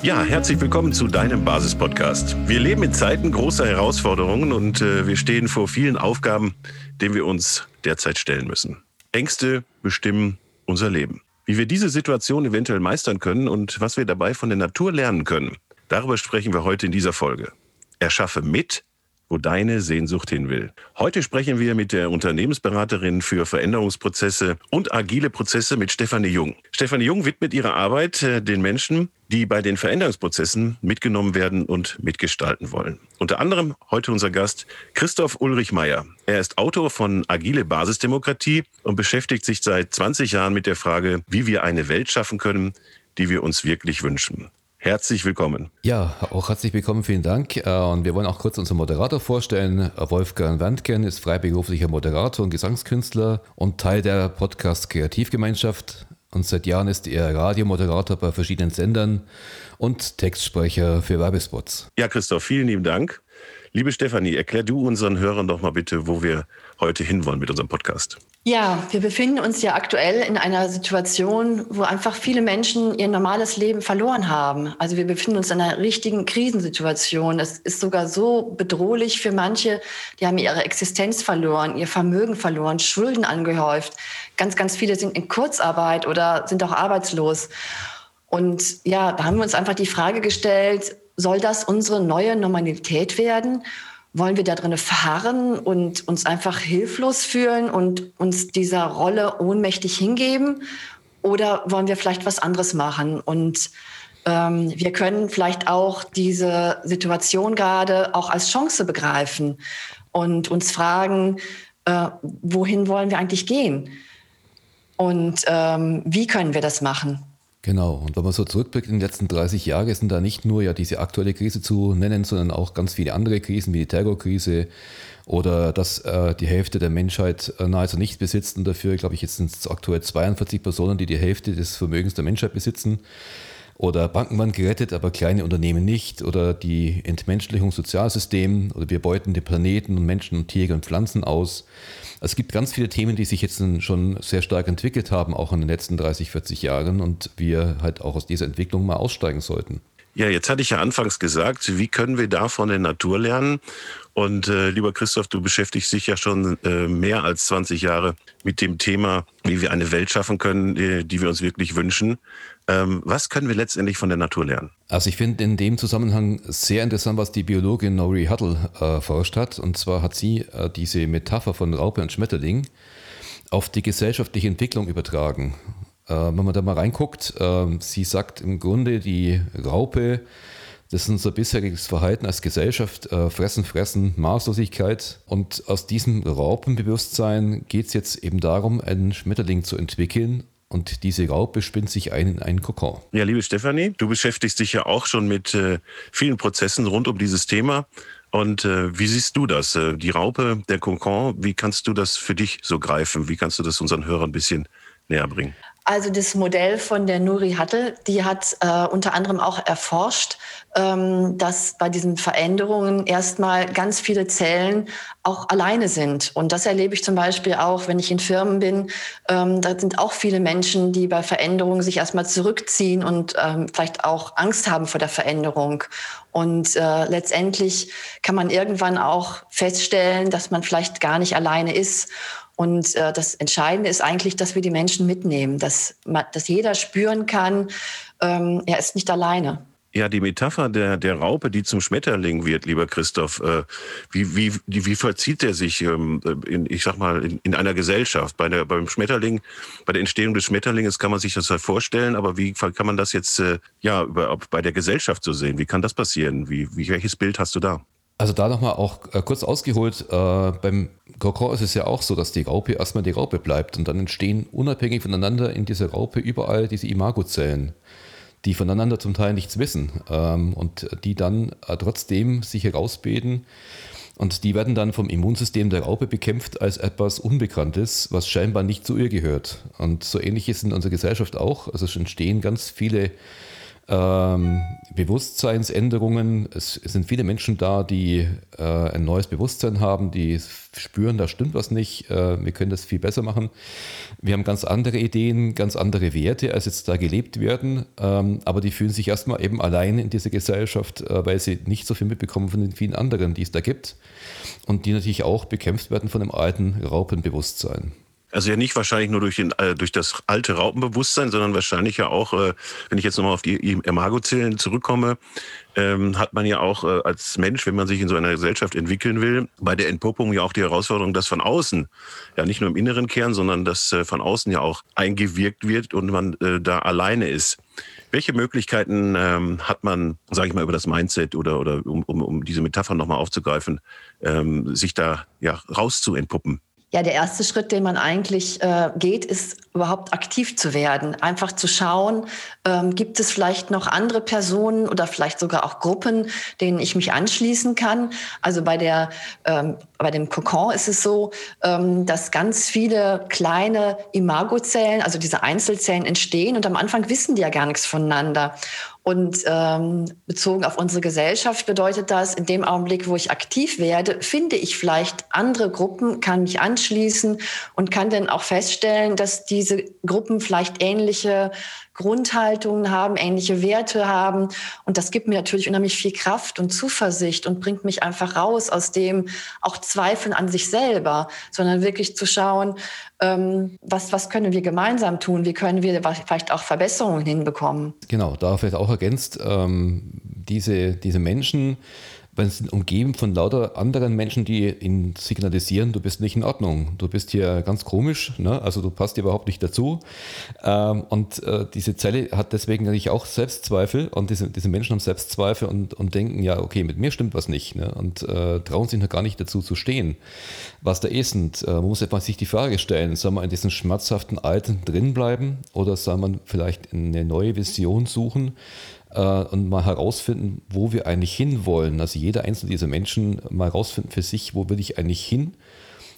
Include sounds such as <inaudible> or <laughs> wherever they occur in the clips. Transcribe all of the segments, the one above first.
Ja, herzlich willkommen zu deinem Basis-Podcast. Wir leben in Zeiten großer Herausforderungen und äh, wir stehen vor vielen Aufgaben, denen wir uns derzeit stellen müssen. Ängste bestimmen unser Leben. Wie wir diese Situation eventuell meistern können und was wir dabei von der Natur lernen können, darüber sprechen wir heute in dieser Folge. Erschaffe mit, wo deine Sehnsucht hin will. Heute sprechen wir mit der Unternehmensberaterin für Veränderungsprozesse und agile Prozesse mit Stefanie Jung. Stefanie Jung widmet ihre Arbeit äh, den Menschen, die bei den Veränderungsprozessen mitgenommen werden und mitgestalten wollen. Unter anderem heute unser Gast Christoph Ulrich Meyer. Er ist Autor von Agile Basisdemokratie und beschäftigt sich seit 20 Jahren mit der Frage, wie wir eine Welt schaffen können, die wir uns wirklich wünschen. Herzlich willkommen. Ja, auch herzlich willkommen, vielen Dank. Äh, und wir wollen auch kurz unseren Moderator vorstellen. Wolfgang Wandken ist freiberuflicher Moderator und Gesangskünstler und Teil der Podcast Kreativgemeinschaft. Und seit Jahren ist er Radiomoderator bei verschiedenen Sendern und Textsprecher für Werbespots. Ja, Christoph, vielen lieben Dank. Liebe Stefanie, erklär du unseren Hörern doch mal bitte, wo wir heute hinwollen mit unserem Podcast. Ja, wir befinden uns ja aktuell in einer Situation, wo einfach viele Menschen ihr normales Leben verloren haben. Also wir befinden uns in einer richtigen Krisensituation. Es ist sogar so bedrohlich für manche, die haben ihre Existenz verloren, ihr Vermögen verloren, Schulden angehäuft. Ganz, ganz viele sind in Kurzarbeit oder sind auch arbeitslos. Und ja, da haben wir uns einfach die Frage gestellt, soll das unsere neue Normalität werden? Wollen wir da drin verharren und uns einfach hilflos fühlen und uns dieser Rolle ohnmächtig hingeben? Oder wollen wir vielleicht was anderes machen? Und ähm, wir können vielleicht auch diese Situation gerade auch als Chance begreifen und uns fragen, äh, wohin wollen wir eigentlich gehen? Und ähm, wie können wir das machen? Genau, und wenn man so zurückblickt in den letzten 30 Jahren, sind da nicht nur ja diese aktuelle Krise zu nennen, sondern auch ganz viele andere Krisen wie die Terrorkrise oder dass äh, die Hälfte der Menschheit äh, nahezu nicht besitzt und dafür, glaube ich, jetzt sind es aktuell 42 Personen, die die Hälfte des Vermögens der Menschheit besitzen. Oder Banken waren gerettet, aber kleine Unternehmen nicht. Oder die Entmenschlichung Sozialsystem. Oder wir beuten den Planeten und Menschen und Tiere und Pflanzen aus. Es gibt ganz viele Themen, die sich jetzt schon sehr stark entwickelt haben, auch in den letzten 30, 40 Jahren und wir halt auch aus dieser Entwicklung mal aussteigen sollten. Ja, jetzt hatte ich ja anfangs gesagt, wie können wir da von der Natur lernen? Und äh, lieber Christoph, du beschäftigst dich ja schon äh, mehr als 20 Jahre mit dem Thema, wie wir eine Welt schaffen können, die, die wir uns wirklich wünschen. Ähm, was können wir letztendlich von der Natur lernen? Also ich finde in dem Zusammenhang sehr interessant, was die Biologin Nori Huddle äh, forscht hat. Und zwar hat sie äh, diese Metapher von Raupe und Schmetterling auf die gesellschaftliche Entwicklung übertragen. Äh, wenn man da mal reinguckt, ähm, sie sagt im Grunde, die Raupe, das ist unser bisheriges Verhalten als Gesellschaft, äh, Fressen, Fressen, Maßlosigkeit. Und aus diesem Raupenbewusstsein geht es jetzt eben darum, einen Schmetterling zu entwickeln und diese Raupe spinnt sich ein in einen Kokon. Ja, liebe Stefanie, du beschäftigst dich ja auch schon mit äh, vielen Prozessen rund um dieses Thema. Und äh, wie siehst du das? Äh, die Raupe, der Kokon, wie kannst du das für dich so greifen? Wie kannst du das unseren Hörern ein bisschen näher bringen? Also das Modell von der Nuri Hattel, die hat äh, unter anderem auch erforscht, ähm, dass bei diesen Veränderungen erstmal ganz viele Zellen auch alleine sind. Und das erlebe ich zum Beispiel auch, wenn ich in Firmen bin. Ähm, da sind auch viele Menschen, die bei Veränderungen sich erstmal zurückziehen und ähm, vielleicht auch Angst haben vor der Veränderung. Und äh, letztendlich kann man irgendwann auch feststellen, dass man vielleicht gar nicht alleine ist. Und äh, das Entscheidende ist eigentlich, dass wir die Menschen mitnehmen, dass, dass jeder spüren kann, ähm, er ist nicht alleine. Ja, die Metapher der, der Raupe, die zum Schmetterling wird, lieber Christoph, äh, wie, wie, wie verzieht der sich, ähm, in, ich sag mal, in, in einer Gesellschaft? Bei der, beim Schmetterling, bei der Entstehung des Schmetterlinges kann man sich das halt vorstellen, aber wie kann man das jetzt äh, ja, über, bei der Gesellschaft so sehen? Wie kann das passieren? Wie, wie, welches Bild hast du da? Also da nochmal auch äh, kurz ausgeholt, äh, beim Kokon ist es ja auch so, dass die Raupe erstmal die Raupe bleibt und dann entstehen unabhängig voneinander in dieser Raupe überall diese Imagozellen, die voneinander zum Teil nichts wissen ähm, und die dann äh, trotzdem sich herausbilden und die werden dann vom Immunsystem der Raupe bekämpft als etwas Unbekanntes, was scheinbar nicht zu ihr gehört. Und so ähnlich ist in unserer Gesellschaft auch. Also es entstehen ganz viele ähm, Bewusstseinsänderungen. Es, sind viele Menschen da, die äh, ein neues Bewusstsein haben, die spüren, da stimmt was nicht, äh, wir können das viel besser machen. Wir haben ganz andere Ideen, ganz andere Werte, als jetzt da gelebt werden, ähm, aber die fühlen sich erstmal eben allein in dieser Gesellschaft, äh, weil sie nicht so viel mitbekommen von den vielen anderen, die es da gibt und die natürlich auch bekämpft werden von dem alten Raupenbewusstsein. Also ja nicht wahrscheinlich nur durch, den, äh, durch das alte Raupenbewusstsein, sondern wahrscheinlich ja auch, äh, wenn ich jetzt nochmal auf die Imago-Zellen zurückkomme, ähm, hat man ja auch äh, als Mensch, wenn man sich in so einer Gesellschaft entwickeln will, bei der Entpuppung ja auch die Herausforderung, dass von außen, ja nicht nur im inneren Kern, sondern dass äh, von außen ja auch eingewirkt wird und man äh, da alleine ist. Welche Möglichkeiten ähm, hat man, sage ich mal, über das Mindset oder, oder um, um, um diese Metapher nochmal aufzugreifen, ähm, sich da ja rauszuentpuppen? Ja, der erste Schritt, den man eigentlich äh, geht, ist überhaupt aktiv zu werden. Einfach zu schauen, ähm, gibt es vielleicht noch andere Personen oder vielleicht sogar auch Gruppen, denen ich mich anschließen kann. Also bei der ähm, bei dem Kokon ist es so, ähm, dass ganz viele kleine Imagozellen, also diese Einzelzellen entstehen und am Anfang wissen die ja gar nichts voneinander. Und ähm, bezogen auf unsere Gesellschaft bedeutet das, in dem Augenblick, wo ich aktiv werde, finde ich vielleicht andere Gruppen, kann mich anschließen und kann dann auch feststellen, dass diese Gruppen vielleicht ähnliche Grundhaltungen haben, ähnliche Werte haben. Und das gibt mir natürlich unheimlich viel Kraft und Zuversicht und bringt mich einfach raus aus dem auch Zweifeln an sich selber, sondern wirklich zu schauen, ähm, was, was können wir gemeinsam tun? Wie können wir vielleicht auch Verbesserungen hinbekommen? Genau, da vielleicht auch ergänzt, ähm, diese, diese Menschen, weil sie sind umgeben von lauter anderen Menschen, die ihnen signalisieren, du bist nicht in Ordnung, du bist hier ganz komisch, ne? also du passt hier überhaupt nicht dazu. Ähm, und äh, diese Zelle hat deswegen natürlich auch Selbstzweifel und diese, diese Menschen haben Selbstzweifel und, und denken, ja, okay, mit mir stimmt was nicht ne? und äh, trauen sich noch gar nicht dazu zu stehen, was da ist. Und äh, man muss einfach sich die Frage stellen, soll man in diesem schmerzhaften Alten drinbleiben oder soll man vielleicht eine neue Vision suchen? Äh, und mal herausfinden, wo wir eigentlich hinwollen. Also jeder einzelne dieser Menschen mal herausfinden für sich, wo will ich eigentlich hin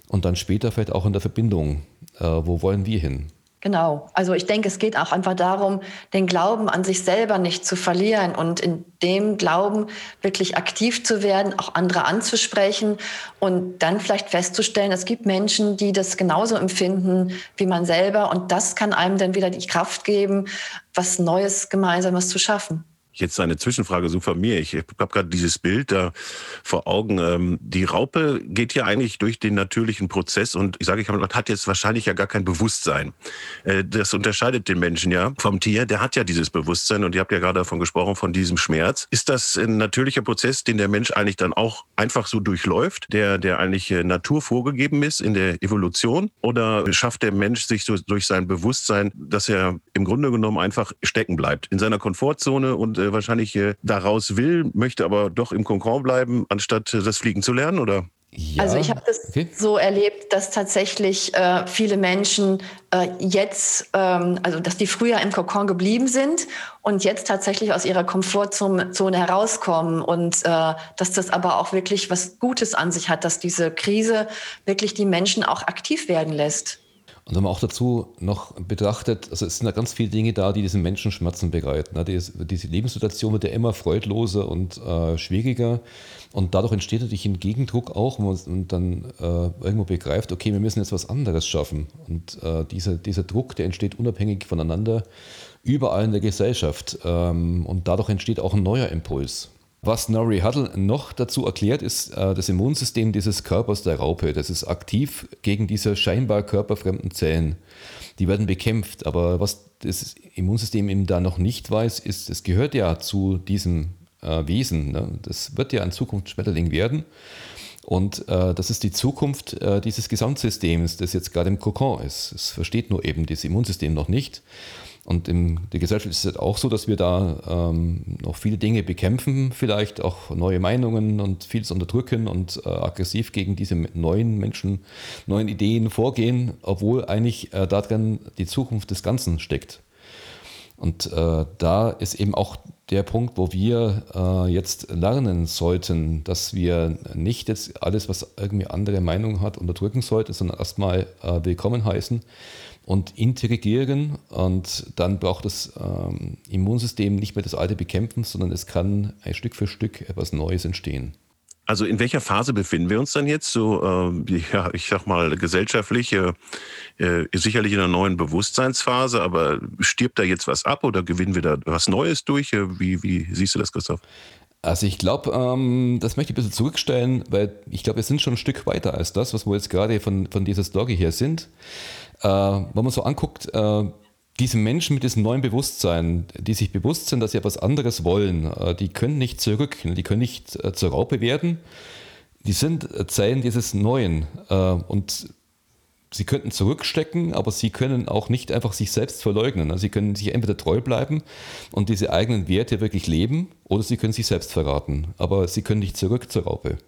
und dann später vielleicht auch in der Verbindung, äh, wo wollen wir hin. Genau. Also ich denke, es geht auch einfach darum, den Glauben an sich selber nicht zu verlieren und in dem Glauben wirklich aktiv zu werden, auch andere anzusprechen und dann vielleicht festzustellen, es gibt Menschen, die das genauso empfinden wie man selber und das kann einem dann wieder die Kraft geben, was Neues, Gemeinsames zu schaffen. Jetzt eine Zwischenfrage so von mir. Ich habe gerade dieses Bild da vor Augen. Ähm, die Raupe geht ja eigentlich durch den natürlichen Prozess und ich sage, ich hat jetzt wahrscheinlich ja gar kein Bewusstsein. Äh, das unterscheidet den Menschen ja vom Tier. Der hat ja dieses Bewusstsein und ihr habt ja gerade davon gesprochen, von diesem Schmerz. Ist das ein natürlicher Prozess, den der Mensch eigentlich dann auch einfach so durchläuft, der, der eigentlich äh, Natur vorgegeben ist in der Evolution? Oder schafft der Mensch sich durch sein Bewusstsein, dass er im Grunde genommen einfach stecken bleibt in seiner Komfortzone und äh, wahrscheinlich äh, daraus will, möchte aber doch im Konkord bleiben, anstatt äh, das Fliegen zu lernen, oder? Ja. Also ich habe das okay. so erlebt, dass tatsächlich äh, viele Menschen äh, jetzt, ähm, also dass die früher im Kokon geblieben sind und jetzt tatsächlich aus ihrer Komfortzone herauskommen und äh, dass das aber auch wirklich was Gutes an sich hat, dass diese Krise wirklich die Menschen auch aktiv werden lässt. Und man auch dazu noch betrachtet, also es sind ja ganz viele Dinge da, die diesen Menschen Schmerzen bereiten. Diese Lebenssituation wird ja immer freudloser und äh, schwieriger. Und dadurch entsteht natürlich ein Gegendruck auch, wo man dann äh, irgendwo begreift, okay, wir müssen jetzt was anderes schaffen. Und äh, dieser, dieser Druck, der entsteht unabhängig voneinander überall in der Gesellschaft. Ähm, und dadurch entsteht auch ein neuer Impuls. Was Nori Huddle noch dazu erklärt, ist äh, das Immunsystem dieses Körpers der Raupe. Das ist aktiv gegen diese scheinbar körperfremden Zellen. Die werden bekämpft. Aber was das Immunsystem eben da noch nicht weiß, ist, es gehört ja zu diesem äh, Wesen. Ne? Das wird ja in Zukunft Schmetterling werden. Und äh, das ist die Zukunft äh, dieses Gesamtsystems, das jetzt gerade im Kokon ist. Es versteht nur eben das Immunsystem noch nicht. Und in der Gesellschaft ist es auch so, dass wir da ähm, noch viele Dinge bekämpfen, vielleicht auch neue Meinungen und vieles unterdrücken und äh, aggressiv gegen diese neuen Menschen, neuen Ideen vorgehen, obwohl eigentlich äh, darin die Zukunft des Ganzen steckt. Und äh, da ist eben auch der Punkt, wo wir äh, jetzt lernen sollten, dass wir nicht jetzt alles, was irgendwie andere Meinung hat, unterdrücken sollten, sondern erstmal äh, willkommen heißen und integrieren und dann braucht das ähm, Immunsystem nicht mehr das alte bekämpfen, sondern es kann ein Stück für Stück etwas Neues entstehen. Also in welcher Phase befinden wir uns dann jetzt? So, äh, ja, ich sag mal, gesellschaftlich äh, äh, sicherlich in einer neuen Bewusstseinsphase, aber stirbt da jetzt was ab oder gewinnen wir da was Neues durch? Äh, wie, wie siehst du das, Christoph? Also ich glaube, ähm, das möchte ich ein bisschen zurückstellen, weil ich glaube, wir sind schon ein Stück weiter als das, was wir jetzt gerade von, von dieser Story hier sind. Äh, wenn man so anguckt, äh, diese Menschen mit diesem neuen Bewusstsein, die sich bewusst sind, dass sie etwas anderes wollen, äh, die können nicht zurück, die können nicht äh, zur Raupe werden. Die sind Zeilen dieses Neuen äh, und sie könnten zurückstecken, aber sie können auch nicht einfach sich selbst verleugnen. Also sie können sich entweder treu bleiben und diese eigenen Werte wirklich leben oder sie können sich selbst verraten, aber sie können nicht zurück zur Raupe.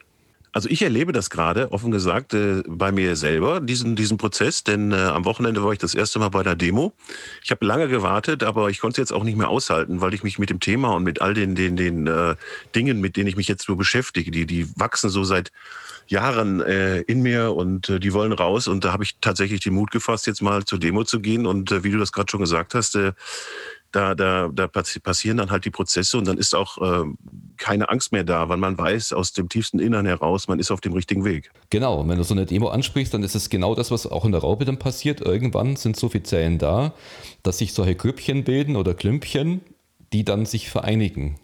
Also ich erlebe das gerade, offen gesagt, äh, bei mir selber, diesen, diesen Prozess, denn äh, am Wochenende war ich das erste Mal bei einer Demo. Ich habe lange gewartet, aber ich konnte es jetzt auch nicht mehr aushalten, weil ich mich mit dem Thema und mit all den, den, den äh, Dingen, mit denen ich mich jetzt so beschäftige, die, die wachsen so seit Jahren äh, in mir und äh, die wollen raus. Und da habe ich tatsächlich den Mut gefasst, jetzt mal zur Demo zu gehen. Und äh, wie du das gerade schon gesagt hast, äh, da, da, da passieren dann halt die Prozesse und dann ist auch äh, keine Angst mehr da, weil man weiß aus dem tiefsten Innern heraus, man ist auf dem richtigen Weg. Genau, und wenn du so eine Demo ansprichst, dann ist es genau das, was auch in der Raupe dann passiert. Irgendwann sind so viele Zellen da, dass sich solche Grüppchen bilden oder Klümpchen, die dann sich vereinigen.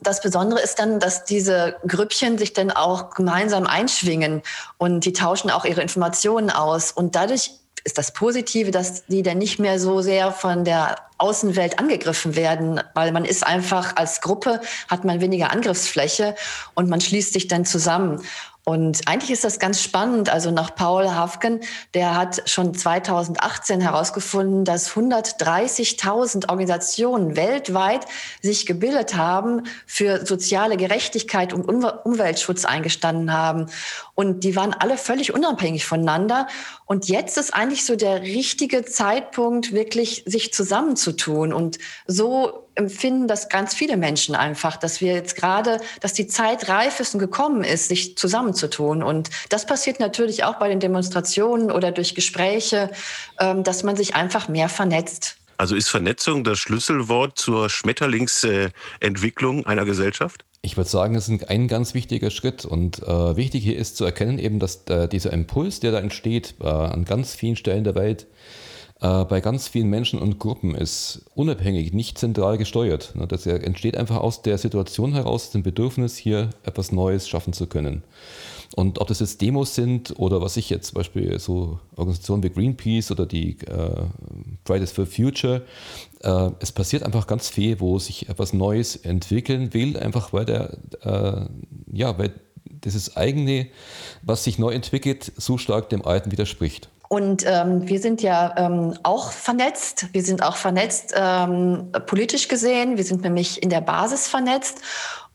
Das Besondere ist dann, dass diese Grüppchen sich dann auch gemeinsam einschwingen und die tauschen auch ihre Informationen aus und dadurch ist das Positive, dass die dann nicht mehr so sehr von der Außenwelt angegriffen werden, weil man ist einfach als Gruppe, hat man weniger Angriffsfläche und man schließt sich dann zusammen. Und eigentlich ist das ganz spannend. Also nach Paul Hafken, der hat schon 2018 herausgefunden, dass 130.000 Organisationen weltweit sich gebildet haben, für soziale Gerechtigkeit und Umweltschutz eingestanden haben. Und die waren alle völlig unabhängig voneinander. Und jetzt ist eigentlich so der richtige Zeitpunkt, wirklich sich zusammenzutun. Und so empfinden das ganz viele Menschen einfach, dass wir jetzt gerade, dass die Zeit reif ist und gekommen ist, sich zusammenzutun. Und das passiert natürlich auch bei den Demonstrationen oder durch Gespräche, ähm, dass man sich einfach mehr vernetzt. Also ist Vernetzung das Schlüsselwort zur Schmetterlingsentwicklung einer Gesellschaft? Ich würde sagen, es ist ein ganz wichtiger Schritt. Und äh, wichtig hier ist zu erkennen, eben, dass äh, dieser Impuls, der da entsteht, äh, an ganz vielen Stellen der Welt, äh, bei ganz vielen Menschen und Gruppen ist unabhängig, nicht zentral gesteuert. Ne, das entsteht einfach aus der Situation heraus, dem Bedürfnis, hier etwas Neues schaffen zu können. Und ob das jetzt Demos sind oder was ich jetzt zum Beispiel so Organisationen wie Greenpeace oder die äh, Fridays for Future, äh, es passiert einfach ganz viel, wo sich etwas Neues entwickeln will, einfach weil der, äh, ja, weil dieses eigene, was sich neu entwickelt, so stark dem Alten widerspricht. Und ähm, wir sind ja ähm, auch vernetzt. Wir sind auch vernetzt ähm, politisch gesehen. Wir sind nämlich in der Basis vernetzt.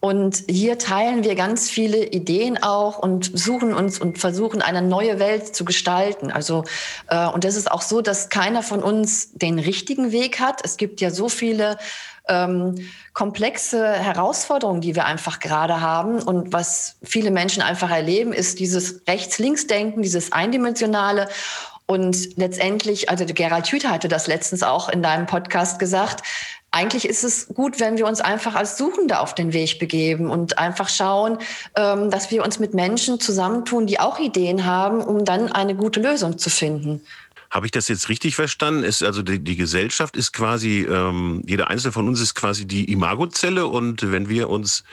Und hier teilen wir ganz viele Ideen auch und suchen uns und versuchen eine neue Welt zu gestalten. Also äh, und es ist auch so, dass keiner von uns den richtigen Weg hat. Es gibt ja so viele ähm, komplexe Herausforderungen, die wir einfach gerade haben. Und was viele Menschen einfach erleben, ist dieses Rechts-Links-Denken, dieses Eindimensionale. Und letztendlich, also Gerald Hüther hatte das letztens auch in deinem Podcast gesagt, eigentlich ist es gut, wenn wir uns einfach als Suchende auf den Weg begeben und einfach schauen, ähm, dass wir uns mit Menschen zusammentun, die auch Ideen haben, um dann eine gute Lösung zu finden. Habe ich das jetzt richtig verstanden? Ist also die, die Gesellschaft ist quasi, ähm, jeder einzelne von uns ist quasi die Imagozelle und wenn wir uns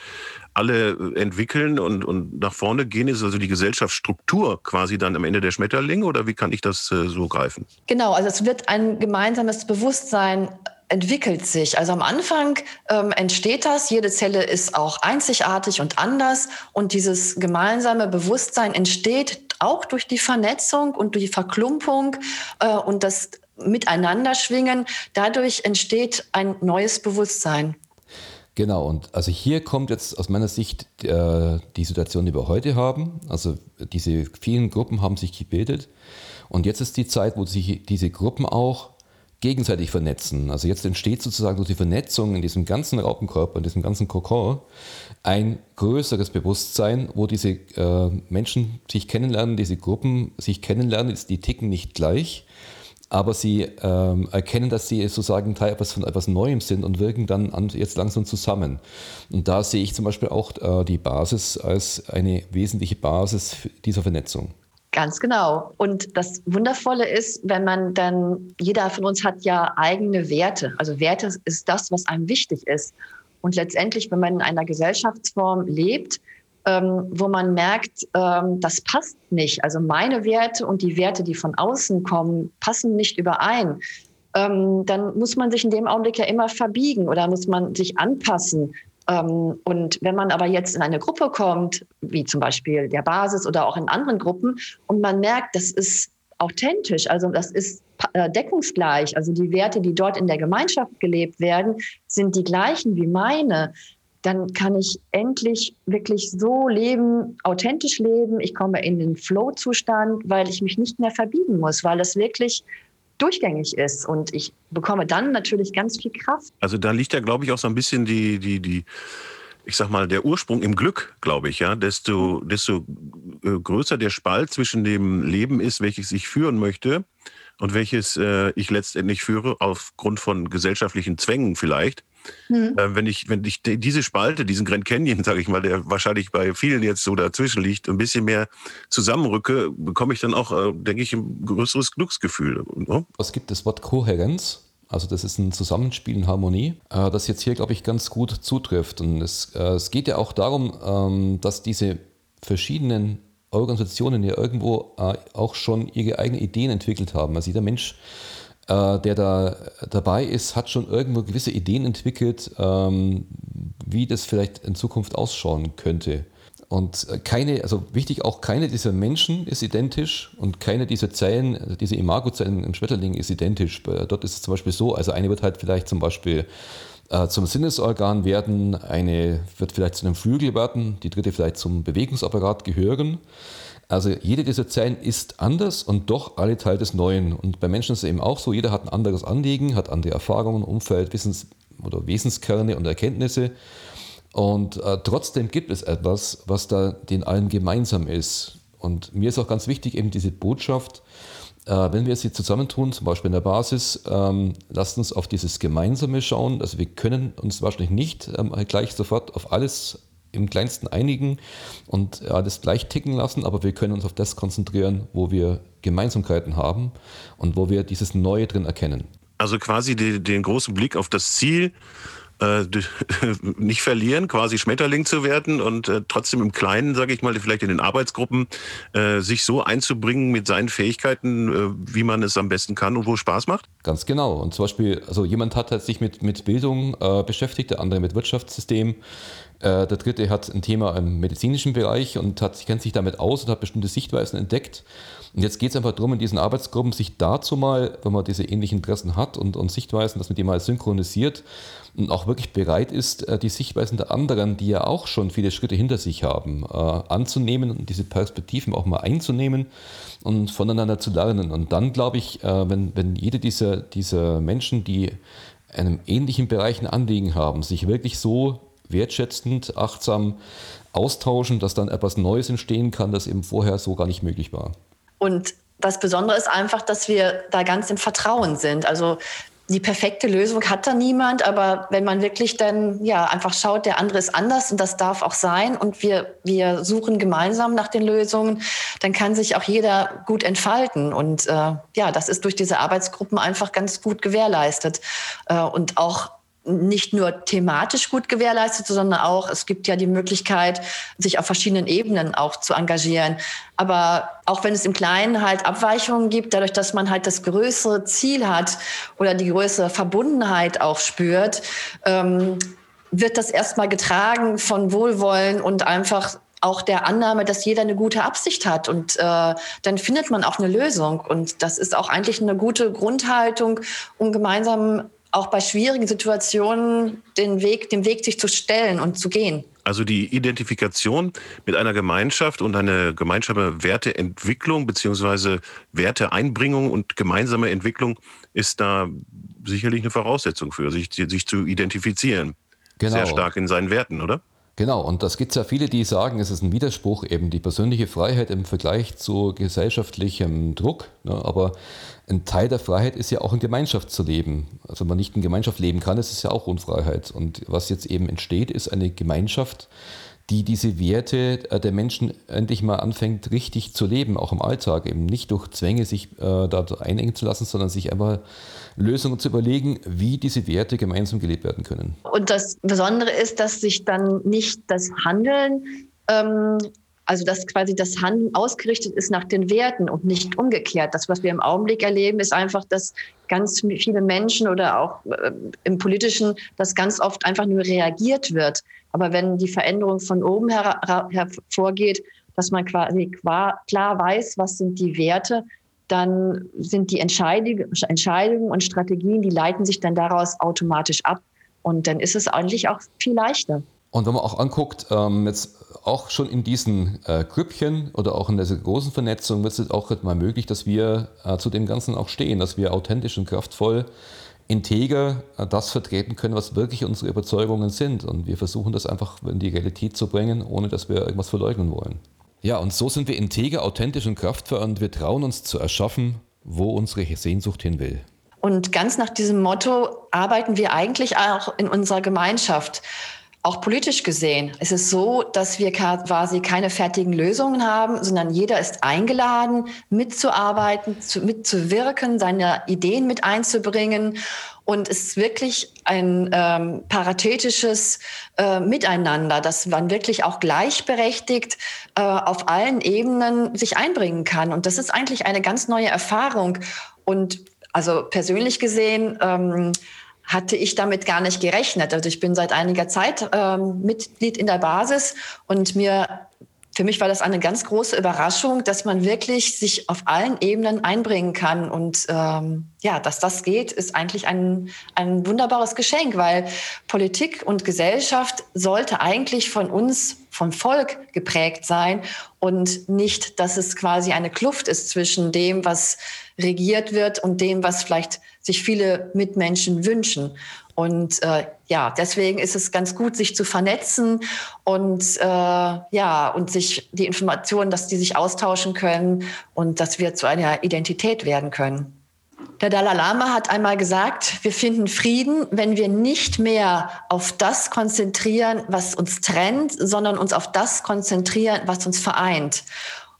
alle entwickeln und, und nach vorne gehen, ist also die Gesellschaftsstruktur quasi dann am Ende der Schmetterling oder wie kann ich das äh, so greifen? Genau, also es wird ein gemeinsames Bewusstsein entwickelt sich. Also am Anfang ähm, entsteht das, jede Zelle ist auch einzigartig und anders und dieses gemeinsame Bewusstsein entsteht auch durch die Vernetzung und durch die Verklumpung äh, und das Miteinanderschwingen. Dadurch entsteht ein neues Bewusstsein. Genau, und also hier kommt jetzt aus meiner Sicht äh, die Situation, die wir heute haben. Also diese vielen Gruppen haben sich gebildet und jetzt ist die Zeit, wo sich diese Gruppen auch gegenseitig vernetzen. Also jetzt entsteht sozusagen durch die Vernetzung in diesem ganzen Raupenkörper, in diesem ganzen Kokon, ein größeres Bewusstsein, wo diese äh, Menschen sich kennenlernen, diese Gruppen sich kennenlernen, die ticken nicht gleich, aber sie ähm, erkennen, dass sie sozusagen Teil etwas von etwas Neuem sind und wirken dann an, jetzt langsam zusammen. Und da sehe ich zum Beispiel auch äh, die Basis als eine wesentliche Basis dieser Vernetzung. Ganz genau. Und das Wundervolle ist, wenn man dann, jeder von uns hat ja eigene Werte. Also Werte ist das, was einem wichtig ist. Und letztendlich, wenn man in einer Gesellschaftsform lebt, ähm, wo man merkt, ähm, das passt nicht. Also meine Werte und die Werte, die von außen kommen, passen nicht überein. Ähm, dann muss man sich in dem Augenblick ja immer verbiegen oder muss man sich anpassen. Ähm, und wenn man aber jetzt in eine Gruppe kommt, wie zum Beispiel der Basis oder auch in anderen Gruppen, und man merkt, das ist authentisch, also das ist äh, deckungsgleich, also die Werte, die dort in der Gemeinschaft gelebt werden, sind die gleichen wie meine, dann kann ich endlich wirklich so leben, authentisch leben. Ich komme in den Flow-Zustand, weil ich mich nicht mehr verbiegen muss, weil das wirklich durchgängig ist. Und ich bekomme dann natürlich ganz viel Kraft. Also da liegt ja, glaube ich, auch so ein bisschen die, die, die, ich sag mal, der Ursprung im Glück, glaube ich, ja. Desto, desto äh, größer der Spalt zwischen dem Leben ist, welches ich führen möchte und welches äh, ich letztendlich führe, aufgrund von gesellschaftlichen Zwängen vielleicht, hm. Äh, wenn ich, wenn ich diese Spalte, diesen Grand Canyon, <laughs> sage ich mal, der wahrscheinlich bei vielen jetzt so dazwischen liegt, ein bisschen mehr zusammenrücke, bekomme ich dann auch, äh, denke ich, ein größeres Glücksgefühl. Ne? Es gibt das Wort Kohärenz. Also das ist ein Zusammenspiel in Harmonie, äh, das jetzt hier, glaube ich, ganz gut zutrifft. Und es, es geht ja auch darum, ähm, dass diese verschiedenen Organisationen ja irgendwo auch schon ihre eigenen Ideen entwickelt haben. Also jeder Mensch äh, der da dabei ist, hat schon irgendwo gewisse Ideen entwickelt, ähm, wie das vielleicht in Zukunft ausschauen könnte. Und äh, keine, also wichtig auch, keine dieser Menschen ist identisch und keine dieser Zellen, also diese Imagozellen im Schmetterling ist identisch. Dort ist es zum Beispiel so, also eine wird halt vielleicht zum Beispiel äh, zum Sinnesorgan werden, eine wird vielleicht zu einem Flügel werden, die dritte vielleicht zum Bewegungsapparat gehören. Also jede dieser Zellen ist anders und doch alle Teil des Neuen. Und bei Menschen ist es eben auch so, jeder hat ein anderes Anliegen, hat andere Erfahrungen, Umfeld, Wissens- oder Wesenskerne und Erkenntnisse. Und äh, trotzdem gibt es etwas, was da den allen gemeinsam ist. Und mir ist auch ganz wichtig eben diese Botschaft, äh, wenn wir sie zusammentun, zum Beispiel in der Basis, ähm, lasst uns auf dieses Gemeinsame schauen. Also wir können uns wahrscheinlich nicht ähm, gleich sofort auf alles im kleinsten einigen und ja, das gleich ticken lassen, aber wir können uns auf das konzentrieren, wo wir Gemeinsamkeiten haben und wo wir dieses Neue drin erkennen. Also quasi die, den großen Blick auf das Ziel äh, <laughs> nicht verlieren, quasi Schmetterling zu werden und äh, trotzdem im Kleinen, sage ich mal, vielleicht in den Arbeitsgruppen, äh, sich so einzubringen mit seinen Fähigkeiten, äh, wie man es am besten kann und wo es Spaß macht? Ganz genau. Und zum Beispiel, also jemand hat halt sich mit, mit Bildung äh, beschäftigt, der andere mit Wirtschaftssystem. Äh, der dritte hat ein Thema im medizinischen Bereich und hat, kennt sich damit aus und hat bestimmte Sichtweisen entdeckt. Und jetzt geht es einfach darum, in diesen Arbeitsgruppen sich dazu mal, wenn man diese ähnlichen Interessen hat und, und Sichtweisen, dass man die mal synchronisiert und auch wirklich bereit ist, äh, die Sichtweisen der anderen, die ja auch schon viele Schritte hinter sich haben, äh, anzunehmen und diese Perspektiven auch mal einzunehmen und voneinander zu lernen. Und dann glaube ich, wenn, wenn jede dieser, dieser Menschen, die einem ähnlichen Bereich ein Anliegen haben, sich wirklich so wertschätzend, achtsam austauschen, dass dann etwas Neues entstehen kann, das eben vorher so gar nicht möglich war. Und das Besondere ist einfach, dass wir da ganz im Vertrauen sind. Also die perfekte Lösung hat da niemand, aber wenn man wirklich dann ja einfach schaut, der andere ist anders und das darf auch sein und wir, wir suchen gemeinsam nach den Lösungen, dann kann sich auch jeder gut entfalten. Und äh, ja, das ist durch diese Arbeitsgruppen einfach ganz gut gewährleistet. Äh, und auch nicht nur thematisch gut gewährleistet, sondern auch, es gibt ja die Möglichkeit, sich auf verschiedenen Ebenen auch zu engagieren. Aber auch wenn es im Kleinen halt Abweichungen gibt, dadurch, dass man halt das größere Ziel hat oder die größere Verbundenheit auch spürt, ähm, wird das erstmal getragen von Wohlwollen und einfach auch der Annahme, dass jeder eine gute Absicht hat und äh, dann findet man auch eine Lösung und das ist auch eigentlich eine gute Grundhaltung, um gemeinsam auch bei schwierigen Situationen den Weg, den Weg sich zu stellen und zu gehen. Also die Identifikation mit einer Gemeinschaft und eine gemeinsame Werteentwicklung beziehungsweise Werteeinbringung und gemeinsame Entwicklung ist da sicherlich eine Voraussetzung für, sich, sich zu identifizieren. Genau. Sehr stark in seinen Werten, oder? Genau, und das gibt es ja viele, die sagen, es ist ein Widerspruch, eben die persönliche Freiheit im Vergleich zu gesellschaftlichem Druck. Ne? Aber ein Teil der Freiheit ist ja auch in Gemeinschaft zu leben. Also wenn man nicht in Gemeinschaft leben kann, ist es ja auch Unfreiheit. Und was jetzt eben entsteht, ist eine Gemeinschaft, die diese Werte äh, der Menschen endlich mal anfängt, richtig zu leben, auch im Alltag, eben nicht durch Zwänge sich äh, da einengen zu lassen, sondern sich einfach Lösungen zu überlegen, wie diese Werte gemeinsam gelebt werden können. Und das Besondere ist, dass sich dann nicht das Handeln ähm, also dass quasi das Handeln ausgerichtet ist nach den Werten und nicht umgekehrt. Das, was wir im Augenblick erleben, ist einfach, dass ganz viele Menschen oder auch äh, im politischen, dass ganz oft einfach nur reagiert wird. Aber wenn die Veränderung von oben her hervorgeht, dass man quasi klar weiß, was sind die Werte, dann sind die Entscheidungen und Strategien, die leiten sich dann daraus automatisch ab. Und dann ist es eigentlich auch viel leichter. Und wenn man auch anguckt, ähm, jetzt auch schon in diesen äh, Grüppchen oder auch in dieser großen Vernetzung wird es auch mal möglich, dass wir äh, zu dem Ganzen auch stehen, dass wir authentisch und kraftvoll, integer äh, das vertreten können, was wirklich unsere Überzeugungen sind. Und wir versuchen das einfach in die Realität zu bringen, ohne dass wir irgendwas verleugnen wollen. Ja, und so sind wir integer, authentisch und kraftvoll und wir trauen uns zu erschaffen, wo unsere Sehnsucht hin will. Und ganz nach diesem Motto arbeiten wir eigentlich auch in unserer Gemeinschaft. Auch politisch gesehen ist es so, dass wir quasi keine fertigen Lösungen haben, sondern jeder ist eingeladen, mitzuarbeiten, zu, mitzuwirken, seine Ideen mit einzubringen. Und es ist wirklich ein ähm, paritätisches äh, Miteinander, dass man wirklich auch gleichberechtigt äh, auf allen Ebenen sich einbringen kann. Und das ist eigentlich eine ganz neue Erfahrung. Und also persönlich gesehen, ähm, hatte ich damit gar nicht gerechnet. Also ich bin seit einiger Zeit ähm, Mitglied in der Basis und mir für mich war das eine ganz große Überraschung, dass man wirklich sich auf allen Ebenen einbringen kann. Und ähm, ja, dass das geht, ist eigentlich ein, ein wunderbares Geschenk, weil Politik und Gesellschaft sollte eigentlich von uns, vom Volk geprägt sein und nicht, dass es quasi eine Kluft ist zwischen dem, was regiert wird und dem, was vielleicht sich viele Mitmenschen wünschen. Und äh, ja, deswegen ist es ganz gut, sich zu vernetzen und äh, ja und sich die Informationen, dass die sich austauschen können und dass wir zu einer Identität werden können. Der Dalai Lama hat einmal gesagt, wir finden Frieden, wenn wir nicht mehr auf das konzentrieren, was uns trennt, sondern uns auf das konzentrieren, was uns vereint.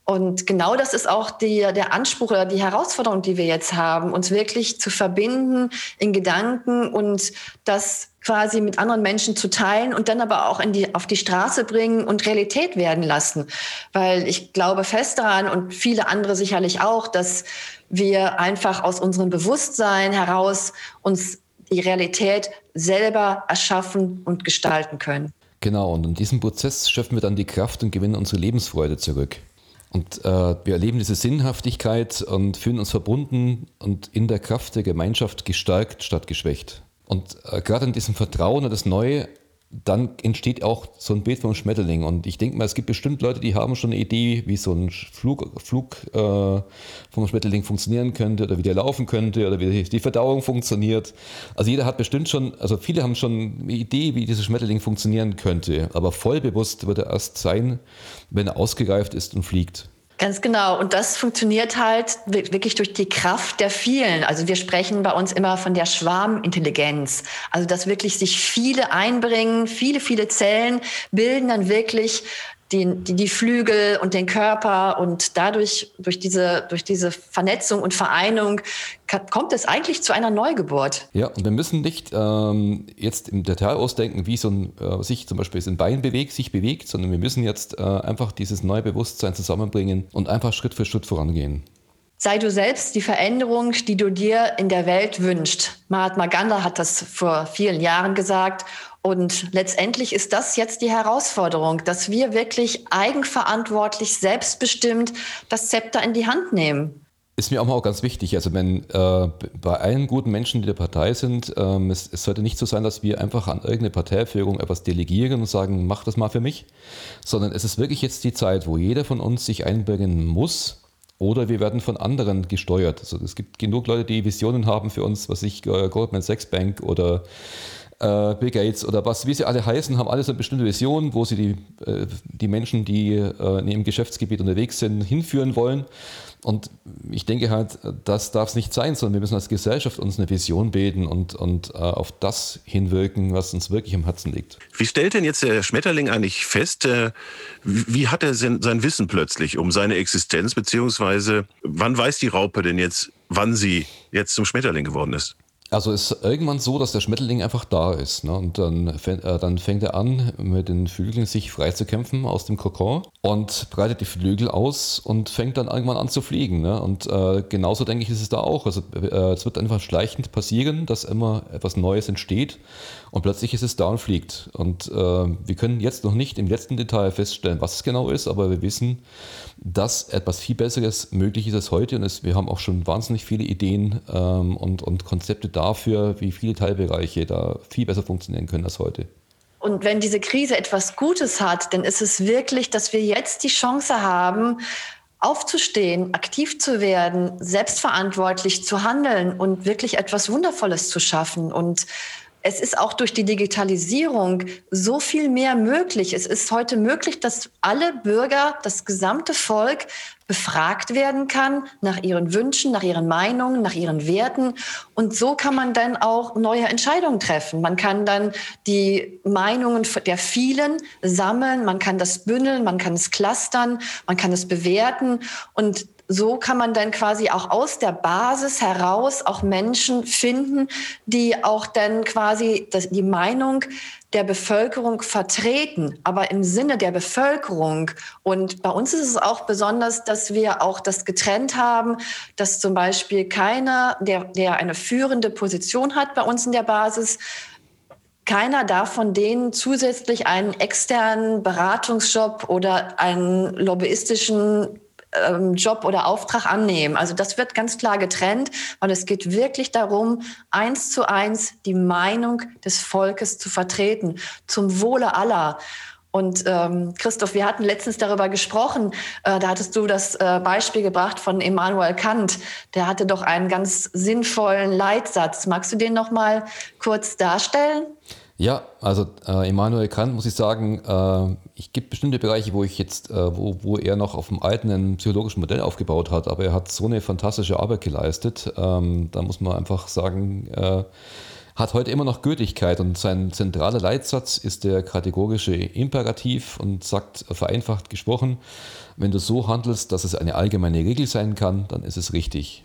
Und genau das ist auch die, der Anspruch oder die Herausforderung, die wir jetzt haben, uns wirklich zu verbinden in Gedanken und das quasi mit anderen Menschen zu teilen und dann aber auch in die, auf die Straße bringen und Realität werden lassen. Weil ich glaube fest daran und viele andere sicherlich auch, dass wir einfach aus unserem Bewusstsein heraus uns die Realität selber erschaffen und gestalten können. Genau, und in diesem Prozess schöpfen wir dann die Kraft und gewinnen unsere Lebensfreude zurück. Und äh, wir erleben diese Sinnhaftigkeit und fühlen uns verbunden und in der Kraft der Gemeinschaft gestärkt statt geschwächt. Und äh, gerade in diesem Vertrauen und das Neue, dann entsteht auch so ein Bild vom Schmetterling. Und ich denke mal, es gibt bestimmt Leute, die haben schon eine Idee, wie so ein Flug, Flug äh, vom Schmetterling funktionieren könnte oder wie der laufen könnte oder wie die Verdauung funktioniert. Also jeder hat bestimmt schon, also viele haben schon eine Idee, wie dieser Schmetterling funktionieren könnte. Aber voll bewusst wird er erst sein, wenn er ausgereift ist und fliegt. Ganz genau. Und das funktioniert halt wirklich durch die Kraft der vielen. Also wir sprechen bei uns immer von der Schwarmintelligenz. Also dass wirklich sich viele einbringen, viele, viele Zellen bilden dann wirklich die, die, die Flügel und den Körper und dadurch, durch diese, durch diese Vernetzung und Vereinigung, kommt es eigentlich zu einer Neugeburt. Ja, und wir müssen nicht ähm, jetzt im Detail ausdenken, wie so ein, äh, sich zum Beispiel ein Bein bewegt, sich bewegt, sondern wir müssen jetzt äh, einfach dieses neue Bewusstsein zusammenbringen und einfach Schritt für Schritt vorangehen. Sei du selbst die Veränderung, die du dir in der Welt wünschst. Mahatma Gandhi hat das vor vielen Jahren gesagt und letztendlich ist das jetzt die Herausforderung, dass wir wirklich eigenverantwortlich, selbstbestimmt das Zepter in die Hand nehmen. Ist mir auch mal auch ganz wichtig. Also wenn äh, bei allen guten Menschen, die der Partei sind, ähm, es, es, sollte nicht so sein, dass wir einfach an irgendeine Parteiführung etwas delegieren und sagen, mach das mal für mich, sondern es ist wirklich jetzt die Zeit, wo jeder von uns sich einbringen muss, oder wir werden von anderen gesteuert. Also es gibt genug Leute, die Visionen haben für uns, was ich, äh, Goldman Sachs Bank oder äh, Bill Gates oder was, wie sie alle heißen, haben alle so eine bestimmte Vision, wo sie die, äh, die Menschen, die äh, in ihrem Geschäftsgebiet unterwegs sind, hinführen wollen. Und ich denke halt, das darf es nicht sein, sondern wir müssen als Gesellschaft uns eine Vision bilden und, und äh, auf das hinwirken, was uns wirklich am Herzen liegt. Wie stellt denn jetzt der Schmetterling eigentlich fest, äh, wie hat er sein Wissen plötzlich um seine Existenz, beziehungsweise wann weiß die Raupe denn jetzt, wann sie jetzt zum Schmetterling geworden ist? Also ist irgendwann so, dass der Schmetterling einfach da ist. Ne? Und dann, äh, dann fängt er an, mit den Flügeln sich freizukämpfen aus dem Kokon und breitet die Flügel aus und fängt dann irgendwann an zu fliegen. Ne? Und äh, genauso denke ich, ist es da auch. Also äh, es wird einfach schleichend passieren, dass immer etwas Neues entsteht und plötzlich ist es da und fliegt. Und äh, wir können jetzt noch nicht im letzten Detail feststellen, was es genau ist, aber wir wissen, dass etwas viel Besseres möglich ist als heute. Und es, wir haben auch schon wahnsinnig viele Ideen ähm, und, und Konzepte dafür, wie viele Teilbereiche da viel besser funktionieren können als heute. Und wenn diese Krise etwas Gutes hat, dann ist es wirklich, dass wir jetzt die Chance haben, aufzustehen, aktiv zu werden, selbstverantwortlich zu handeln und wirklich etwas Wundervolles zu schaffen. Und es ist auch durch die Digitalisierung so viel mehr möglich. Es ist heute möglich, dass alle Bürger, das gesamte Volk befragt werden kann nach ihren Wünschen, nach ihren Meinungen, nach ihren Werten. Und so kann man dann auch neue Entscheidungen treffen. Man kann dann die Meinungen der vielen sammeln, man kann das bündeln, man kann es clustern, man kann es bewerten. Und so kann man dann quasi auch aus der Basis heraus auch Menschen finden, die auch dann quasi das, die Meinung der Bevölkerung vertreten, aber im Sinne der Bevölkerung. Und bei uns ist es auch besonders, dass wir auch das getrennt haben, dass zum Beispiel keiner, der, der eine führende Position hat bei uns in der Basis, keiner darf von denen zusätzlich einen externen Beratungsjob oder einen lobbyistischen ähm, Job oder Auftrag annehmen. Also das wird ganz klar getrennt, weil es geht wirklich darum, eins zu eins die Meinung des Volkes zu vertreten, zum Wohle aller. Und ähm, Christoph, wir hatten letztens darüber gesprochen, äh, da hattest du das äh, Beispiel gebracht von Immanuel Kant. Der hatte doch einen ganz sinnvollen Leitsatz. Magst du den noch mal kurz darstellen? Ja, also äh, Immanuel Kant muss ich sagen, äh, ich gibt bestimmte Bereiche, wo ich jetzt, äh, wo, wo er noch auf dem alten psychologischen Modell aufgebaut hat, aber er hat so eine fantastische Arbeit geleistet. Ähm, da muss man einfach sagen, äh, hat heute immer noch Gültigkeit und sein zentraler Leitsatz ist der kategorische Imperativ und sagt vereinfacht gesprochen, wenn du so handelst, dass es eine allgemeine Regel sein kann, dann ist es richtig.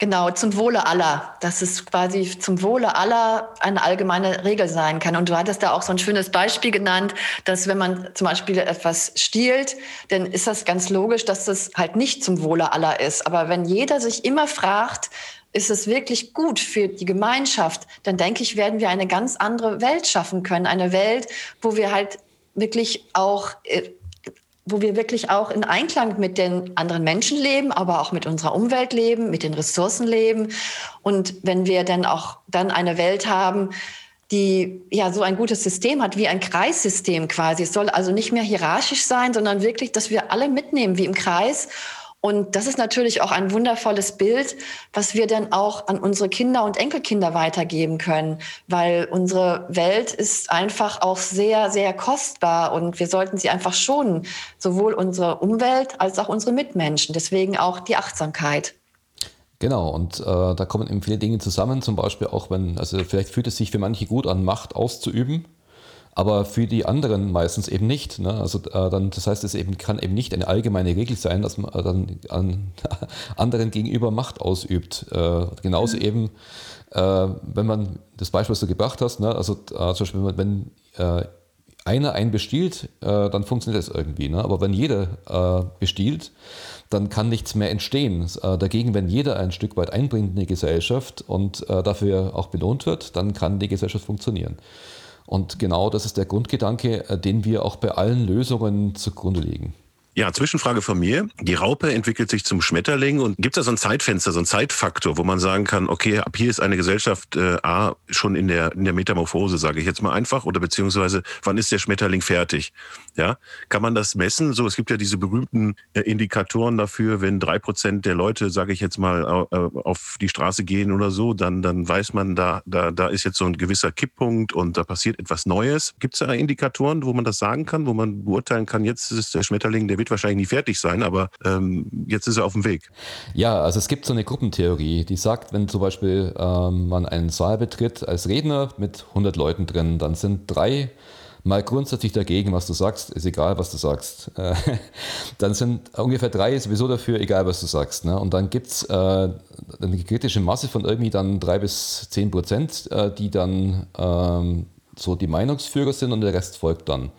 Genau, zum Wohle aller. Dass es quasi zum Wohle aller eine allgemeine Regel sein kann. Und du hattest da auch so ein schönes Beispiel genannt, dass wenn man zum Beispiel etwas stiehlt, dann ist das ganz logisch, dass das halt nicht zum Wohle aller ist. Aber wenn jeder sich immer fragt, ist es wirklich gut für die Gemeinschaft, dann denke ich, werden wir eine ganz andere Welt schaffen können. Eine Welt, wo wir halt wirklich auch äh, wo wir wirklich auch in Einklang mit den anderen Menschen leben, aber auch mit unserer Umwelt leben, mit den Ressourcen leben. Und wenn wir dann auch dann eine Welt haben, die ja so ein gutes System hat, wie ein Kreissystem quasi. Es soll also nicht mehr hierarchisch sein, sondern wirklich, dass wir alle mitnehmen wie im Kreis und das ist natürlich auch ein wundervolles Bild, was wir dann auch an unsere Kinder und Enkelkinder weitergeben können, weil unsere Welt ist einfach auch sehr, sehr kostbar und wir sollten sie einfach schonen, sowohl unsere Umwelt als auch unsere Mitmenschen. Deswegen auch die Achtsamkeit. Genau, und äh, da kommen eben viele Dinge zusammen, zum Beispiel auch wenn, also vielleicht fühlt es sich für manche gut an, Macht auszuüben, aber für die anderen meistens eben nicht. Ne? Also äh, dann, das heißt, es eben kann eben nicht eine allgemeine Regel sein, dass man äh, dann an <laughs> anderen gegenüber Macht ausübt. Äh, genauso mhm. eben, äh, wenn man das Beispiel, was du gebracht hast, ne? also äh, zum Beispiel, wenn, wenn äh, einer einen bestiehlt, dann funktioniert das irgendwie. Ne? Aber wenn jeder bestiehlt, dann kann nichts mehr entstehen. dagegen, wenn jeder ein Stück weit einbringt in die Gesellschaft und dafür auch belohnt wird, dann kann die Gesellschaft funktionieren. Und genau das ist der Grundgedanke, äh, den wir auch bei allen Lösungen zugrunde legen. Ja, Zwischenfrage von mir. Die Raupe entwickelt sich zum Schmetterling und gibt es da so ein Zeitfenster, so ein Zeitfaktor, wo man sagen kann, okay, ab hier ist eine Gesellschaft äh, A schon in der, in der Metamorphose, sage ich jetzt mal einfach, oder beziehungsweise wann ist der Schmetterling fertig? Ja, kann man das messen? So, es gibt ja diese berühmten äh, Indikatoren dafür, wenn drei Prozent der Leute, sage ich jetzt mal, äh, auf die Straße gehen oder so, dann, dann weiß man, da, da, da ist jetzt so ein gewisser Kipppunkt und da passiert etwas Neues. Gibt es da Indikatoren, wo man das sagen kann, wo man beurteilen kann, jetzt ist der Schmetterling, der wird wahrscheinlich nie fertig sein, aber ähm, jetzt ist er auf dem Weg. Ja, also es gibt so eine Gruppentheorie, die sagt, wenn zum Beispiel ähm, man einen Saal betritt als Redner mit 100 Leuten drin, dann sind drei mal grundsätzlich dagegen, was du sagst, ist egal, was du sagst. <laughs> Dann sind ungefähr drei sowieso dafür, egal, was du sagst. Ne? Und dann gibt es äh, eine kritische Masse von irgendwie dann drei bis zehn Prozent, äh, die dann ähm, so die Meinungsführer sind und der Rest folgt dann.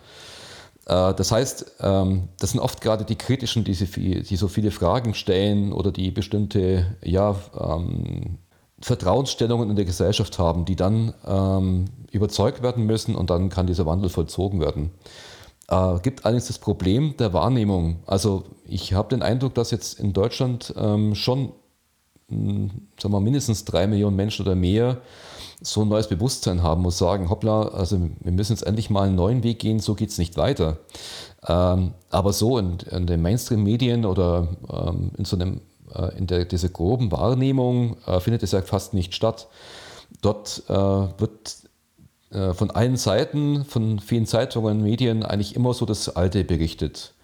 Äh, das heißt, ähm, das sind oft gerade die Kritischen, die, so viele Fragen stellen oder die bestimmte ja, ähm, Vertrauensstellungen in der Gesellschaft haben, die dann ähm, überzeugt werden müssen und dann kann dieser Wandel vollzogen werden. Äh, gibt allerdings das Problem der Wahrnehmung. Also ich habe den Eindruck, dass jetzt in Deutschland schon sagen wir, mindestens drei Millionen Menschen oder mehr so ein neues Bewusstsein haben und sagen, hoppla, also wir müssen jetzt endlich mal einen neuen Weg gehen, so geht es nicht weiter. Ähm, aber so in, in den Mainstream-Medien oder ähm, in so einem, äh, in der, dieser groben Wahrnehmung äh, findet es ja fast nicht statt. Dort äh, wird äh, von allen Seiten, von vielen Zeitungen, Medien eigentlich immer so das Alte berichtet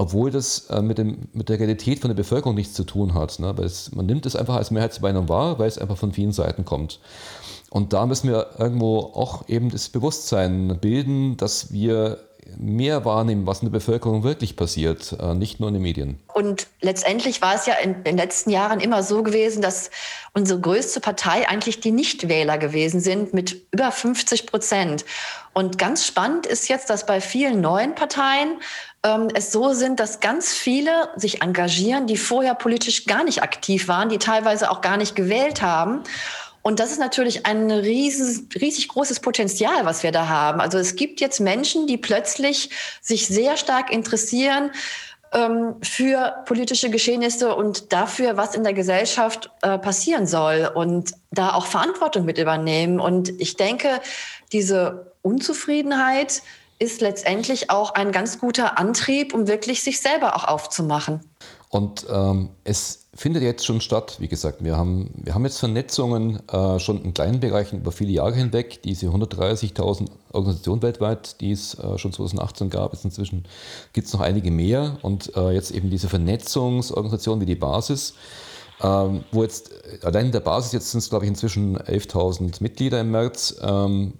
obwohl das äh, mit, dem, mit der Realität von der Bevölkerung nichts zu tun hat. Ne? Weil es, man nimmt es einfach als Mehrheitsmeinung wahr, weil es einfach von vielen Seiten kommt. Und da müssen wir irgendwo auch eben das Bewusstsein bilden, dass wir mehr wahrnehmen, was in der Bevölkerung wirklich passiert, äh, nicht nur in den Medien. Und letztendlich war es ja in den letzten Jahren immer so gewesen, dass unsere größte Partei eigentlich die Nichtwähler gewesen sind mit über 50 Prozent. Und ganz spannend ist jetzt, dass bei vielen neuen Parteien ähm, es so sind, dass ganz viele sich engagieren, die vorher politisch gar nicht aktiv waren, die teilweise auch gar nicht gewählt haben. Und das ist natürlich ein riesig, riesig großes Potenzial, was wir da haben. Also es gibt jetzt Menschen, die plötzlich sich sehr stark interessieren ähm, für politische Geschehnisse und dafür, was in der Gesellschaft äh, passieren soll und da auch Verantwortung mit übernehmen. Und ich denke, diese Unzufriedenheit ist letztendlich auch ein ganz guter Antrieb, um wirklich sich selber auch aufzumachen. Und ähm, es findet jetzt schon statt. Wie gesagt, wir haben, wir haben jetzt Vernetzungen äh, schon in kleinen Bereichen über viele Jahre hinweg. Diese 130.000 Organisationen weltweit, die es äh, schon 2018 gab, jetzt inzwischen gibt es noch einige mehr. Und äh, jetzt eben diese Vernetzungsorganisationen wie die Basis, ähm, wo jetzt allein in der Basis jetzt sind es, glaube ich, inzwischen 11.000 Mitglieder im März. Ähm,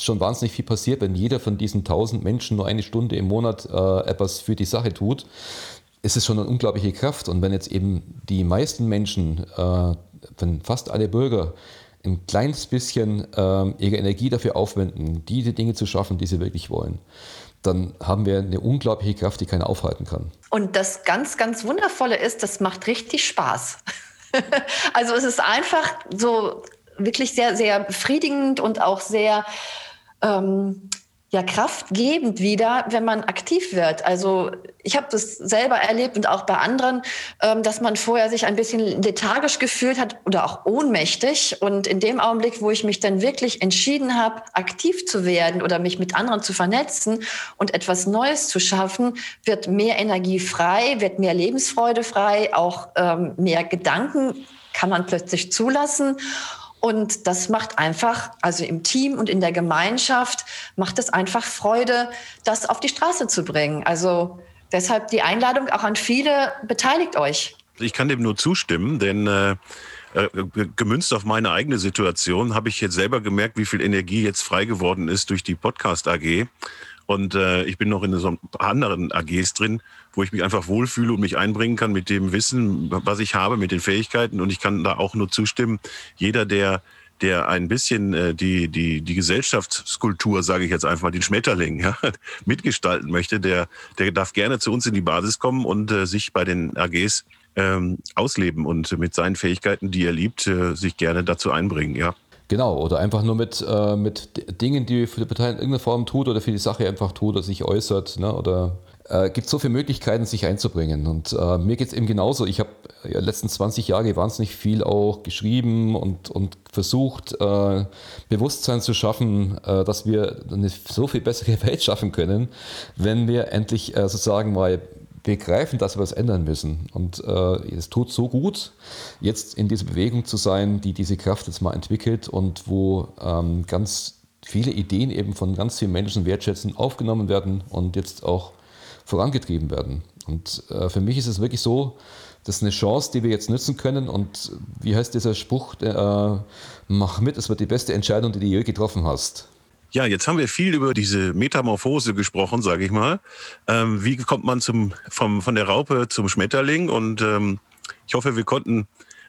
schon wahnsinnig viel passiert, wenn jeder von diesen 1000 Menschen nur eine Stunde im Monat äh, etwas für die Sache tut ist es schon eine unglaubliche Kraft. Und wenn jetzt eben die meisten Menschen, äh, wenn fast alle Bürger, ein kleines bisschen äh, ihre Energie dafür aufwenden, diese Dinge zu schaffen, die sie wirklich wollen, dann haben wir eine unglaubliche Kraft, die keiner aufhalten kann. Und das ganz, ganz Wundervolle ist, das macht richtig Spaß. <laughs> also es ist einfach so wirklich sehr, sehr befriedigend und auch sehr ähm, ja kraftgebend wieder, wenn man aktiv wird. Also ich habe das selber erlebt und auch bei anderen, ähm, dass man vorher sich ein bisschen lethargisch gefühlt hat oder auch ohnmächtig. Und in dem Augenblick, wo ich mich dann wirklich entschieden habe, aktiv zu werden oder mich mit anderen zu vernetzen und etwas Neues zu schaffen, wird mehr Energie frei, wird mehr Lebensfreude frei, auch ähm, mehr Gedanken kann man plötzlich zulassen. Und das macht einfach, also im Team und in der Gemeinschaft, macht es einfach Freude, das auf die Straße zu bringen. Also deshalb die Einladung auch an viele, beteiligt euch. Ich kann dem nur zustimmen, denn äh, äh gemünzt auf meine eigene Situation habe ich jetzt selber gemerkt, wie viel Energie jetzt frei geworden ist durch die Podcast AG. Und äh, ich bin noch in so anderen AGs drin, wo ich mich einfach wohlfühle und mich einbringen kann mit dem Wissen, was ich habe, mit den Fähigkeiten. Und ich kann da auch nur zustimmen. Jeder, der der ein bisschen äh, die, die, die Gesellschaftsskulptur, sage ich jetzt einfach mal, den Schmetterling, <laughs> ja, mitgestalten möchte, der, der darf gerne zu uns in die Basis kommen und äh, sich bei den AGs ähm, ausleben und mit seinen Fähigkeiten, die er liebt, äh, sich gerne dazu einbringen, ja. Genau, oder einfach nur mit, äh, mit Dingen, die für die Partei in irgendeiner Form tut oder für die Sache einfach tut oder sich äußert. Ne? Oder äh, gibt so viele Möglichkeiten, sich einzubringen. Und äh, mir geht es eben genauso. Ich habe ja, letzten 20 Jahre wahnsinnig viel auch geschrieben und, und versucht, äh, Bewusstsein zu schaffen, äh, dass wir eine so viel bessere <laughs> Welt schaffen können, wenn wir endlich äh, sozusagen mal begreifen, dass wir was ändern müssen. Und äh, es tut so gut, jetzt in dieser Bewegung zu sein, die diese Kraft jetzt mal entwickelt und wo ähm, ganz viele Ideen eben von ganz vielen Menschen wertschätzen aufgenommen werden und jetzt auch vorangetrieben werden. Und äh, für mich ist es wirklich so, das ist eine Chance, die wir jetzt nutzen können. Und wie heißt dieser Spruch? äh, mach mit, es wird die beste Entscheidung, die du je getroffen hast. Ja, jetzt haben wir viel über diese Metamorphose gesprochen, sage ich mal. Ähm, wie kommt man zum, vom, von der Raupe zum Schmetterling? Und ähm, ich hoffe, wir konnten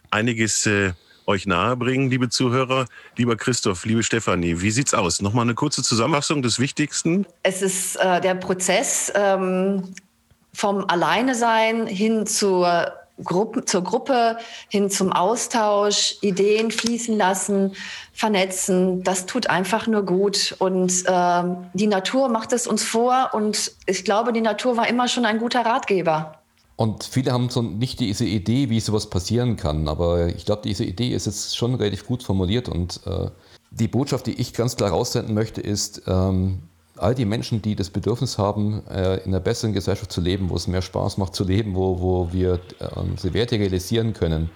einiges äh, euch nahebringen, liebe Zuhörer. Lieber Christoph, liebe Stefanie, wie sieht's aus? Nochmal eine kurze Zusammenfassung des Wichtigsten. Es ist äh, der Prozess ähm, vom Alleinesein hin zur Gruppe, zur Gruppe hin zum Austausch, Ideen fließen lassen, vernetzen. Das tut einfach nur gut. Und äh, die Natur macht es uns vor. Und ich glaube, die Natur war immer schon ein guter Ratgeber. Und viele haben so nicht diese Idee, wie sowas passieren kann. Aber ich glaube, diese Idee ist jetzt schon relativ gut formuliert. Und äh, die Botschaft, die ich ganz klar raussenden möchte, ist, ähm, all die Menschen, die das Bedürfnis haben, äh, in einer besseren Gesellschaft zu leben, wo es mehr Spaß macht zu leben, wo, wo wir unsere Werte realisieren können.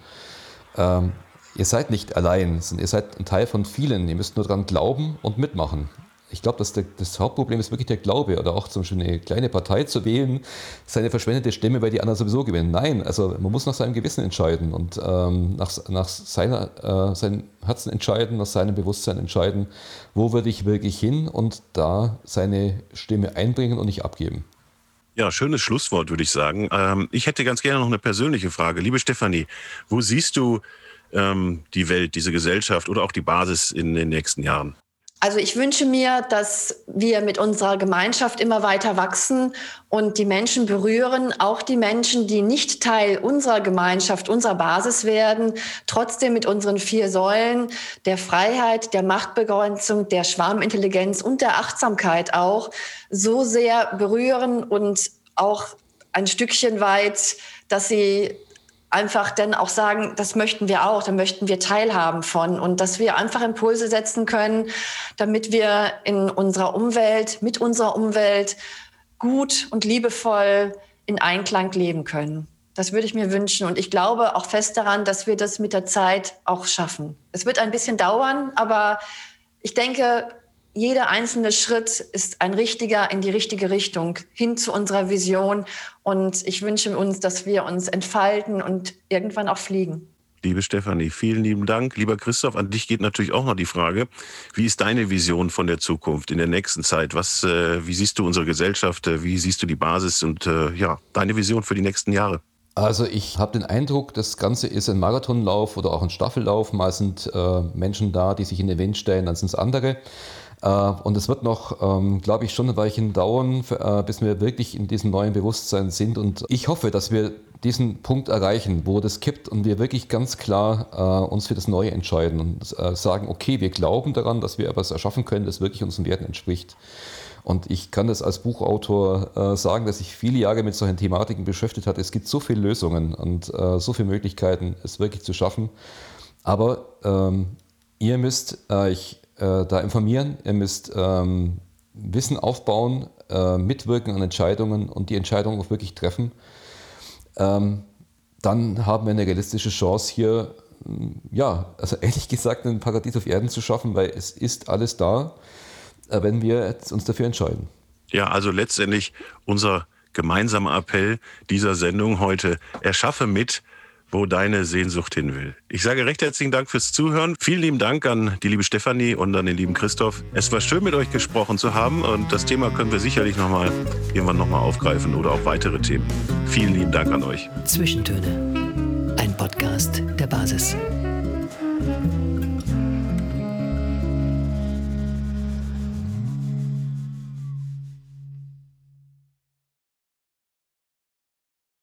Ähm, ihr seid nicht allein, ihr seid ein Teil von vielen. Ihr müsst nur daran glauben und mitmachen ich glaube, dass das Hauptproblem ist wirklich der Glaube oder auch zum Beispiel eine kleine Partei zu wählen, seine verschwendete Stimme, weil die anderen sowieso gewinnen. Nein, also man muss nach seinem Gewissen entscheiden und ähm, nach, nach seiner, äh, seinem Herzen entscheiden, nach seinem Bewusstsein entscheiden, wo würde ich wirklich hin und da seine Stimme einbringen und nicht abgeben. Ja, schönes Schlusswort, würde ich sagen. Ähm, ich hätte ganz gerne noch eine persönliche Frage. Liebe Stefanie, wo siehst du ähm, die Welt, diese Gesellschaft oder auch die Basis in den nächsten Jahren? Also ich wünsche mir, dass wir mit unserer Gemeinschaft immer weiter wachsen und die Menschen berühren, auch die Menschen, die nicht Teil unserer Gemeinschaft, unserer Basis werden, trotzdem mit unseren vier Säulen der Freiheit, der Machtbegrenzung, der Schwarmintelligenz und der Achtsamkeit auch so sehr berühren und auch ein Stückchen weit, dass sie einfach dann auch sagen, das möchten wir auch, da möchten wir teilhaben von und dass wir einfach Impulse setzen können, damit wir in unserer Umwelt, mit unserer Umwelt gut und liebevoll in Einklang leben können. Das würde ich mir wünschen und ich glaube auch fest daran, dass wir das mit der Zeit auch schaffen. Es wird ein bisschen dauern, aber ich denke, jeder einzelne Schritt ist ein richtiger in die richtige Richtung hin zu unserer Vision. Und ich wünsche uns, dass wir uns entfalten und irgendwann auch fliegen. Liebe Stefanie, vielen lieben Dank. Lieber Christoph, an dich geht natürlich auch noch die Frage, wie ist deine Vision von der Zukunft in der nächsten Zeit? Was, äh, wie siehst du unsere Gesellschaft? Wie siehst du die Basis und äh, ja, deine Vision für die nächsten Jahre? Also ich habe den Eindruck, das Ganze ist ein Marathonlauf oder auch ein Staffellauf. Mal sind äh, Menschen da, die sich in den Wind stellen, dann sind es andere. Äh, und es wird noch, ähm, glaube ich, schon ein Weilchen dauern, äh, bis wir wirklich in diesem neuen Bewusstsein sind. Und ich hoffe, dass wir diesen Punkt erreichen, wo das kippt und wir wirklich ganz klar äh, uns für das Neue entscheiden und sagen, okay, wir glauben daran, dass wir etwas erschaffen können, das wirklich unseren Werten entspricht. Und ich kann das als Buchautor sagen, dass ich viele Jahre mit solchen Thematiken beschäftigt habe. Es gibt so viele Lösungen und so viele Möglichkeiten, es wirklich zu schaffen. Aber ähm, ihr müsst euch äh, da informieren, ihr müsst ähm, Wissen aufbauen, äh, mitwirken an Entscheidungen und die Entscheidungen auch wirklich treffen. Ähm, dann haben wir eine realistische Chance hier, ja, also <laughs> ehrlich gesagt, ein Paradies auf Erden zu schaffen, weil es ist alles da, äh, wenn wir uns dafür entscheiden. Ja, also letztendlich unser gemeinsamer Appell dieser Sendung heute, erschaffe mit, wo deine Sehnsucht hin will. Ich sage recht herzlichen Dank fürs Zuhören. Vielen lieben Dank an die liebe Stefanie und an den lieben Christoph. Es war schön, mit euch gesprochen zu haben und das Thema können wir sicherlich nochmal irgendwann nochmal aufgreifen oder auch weitere Themen. Vielen lieben Dank an euch. Zwischentöne. Ein Podcast der Basis.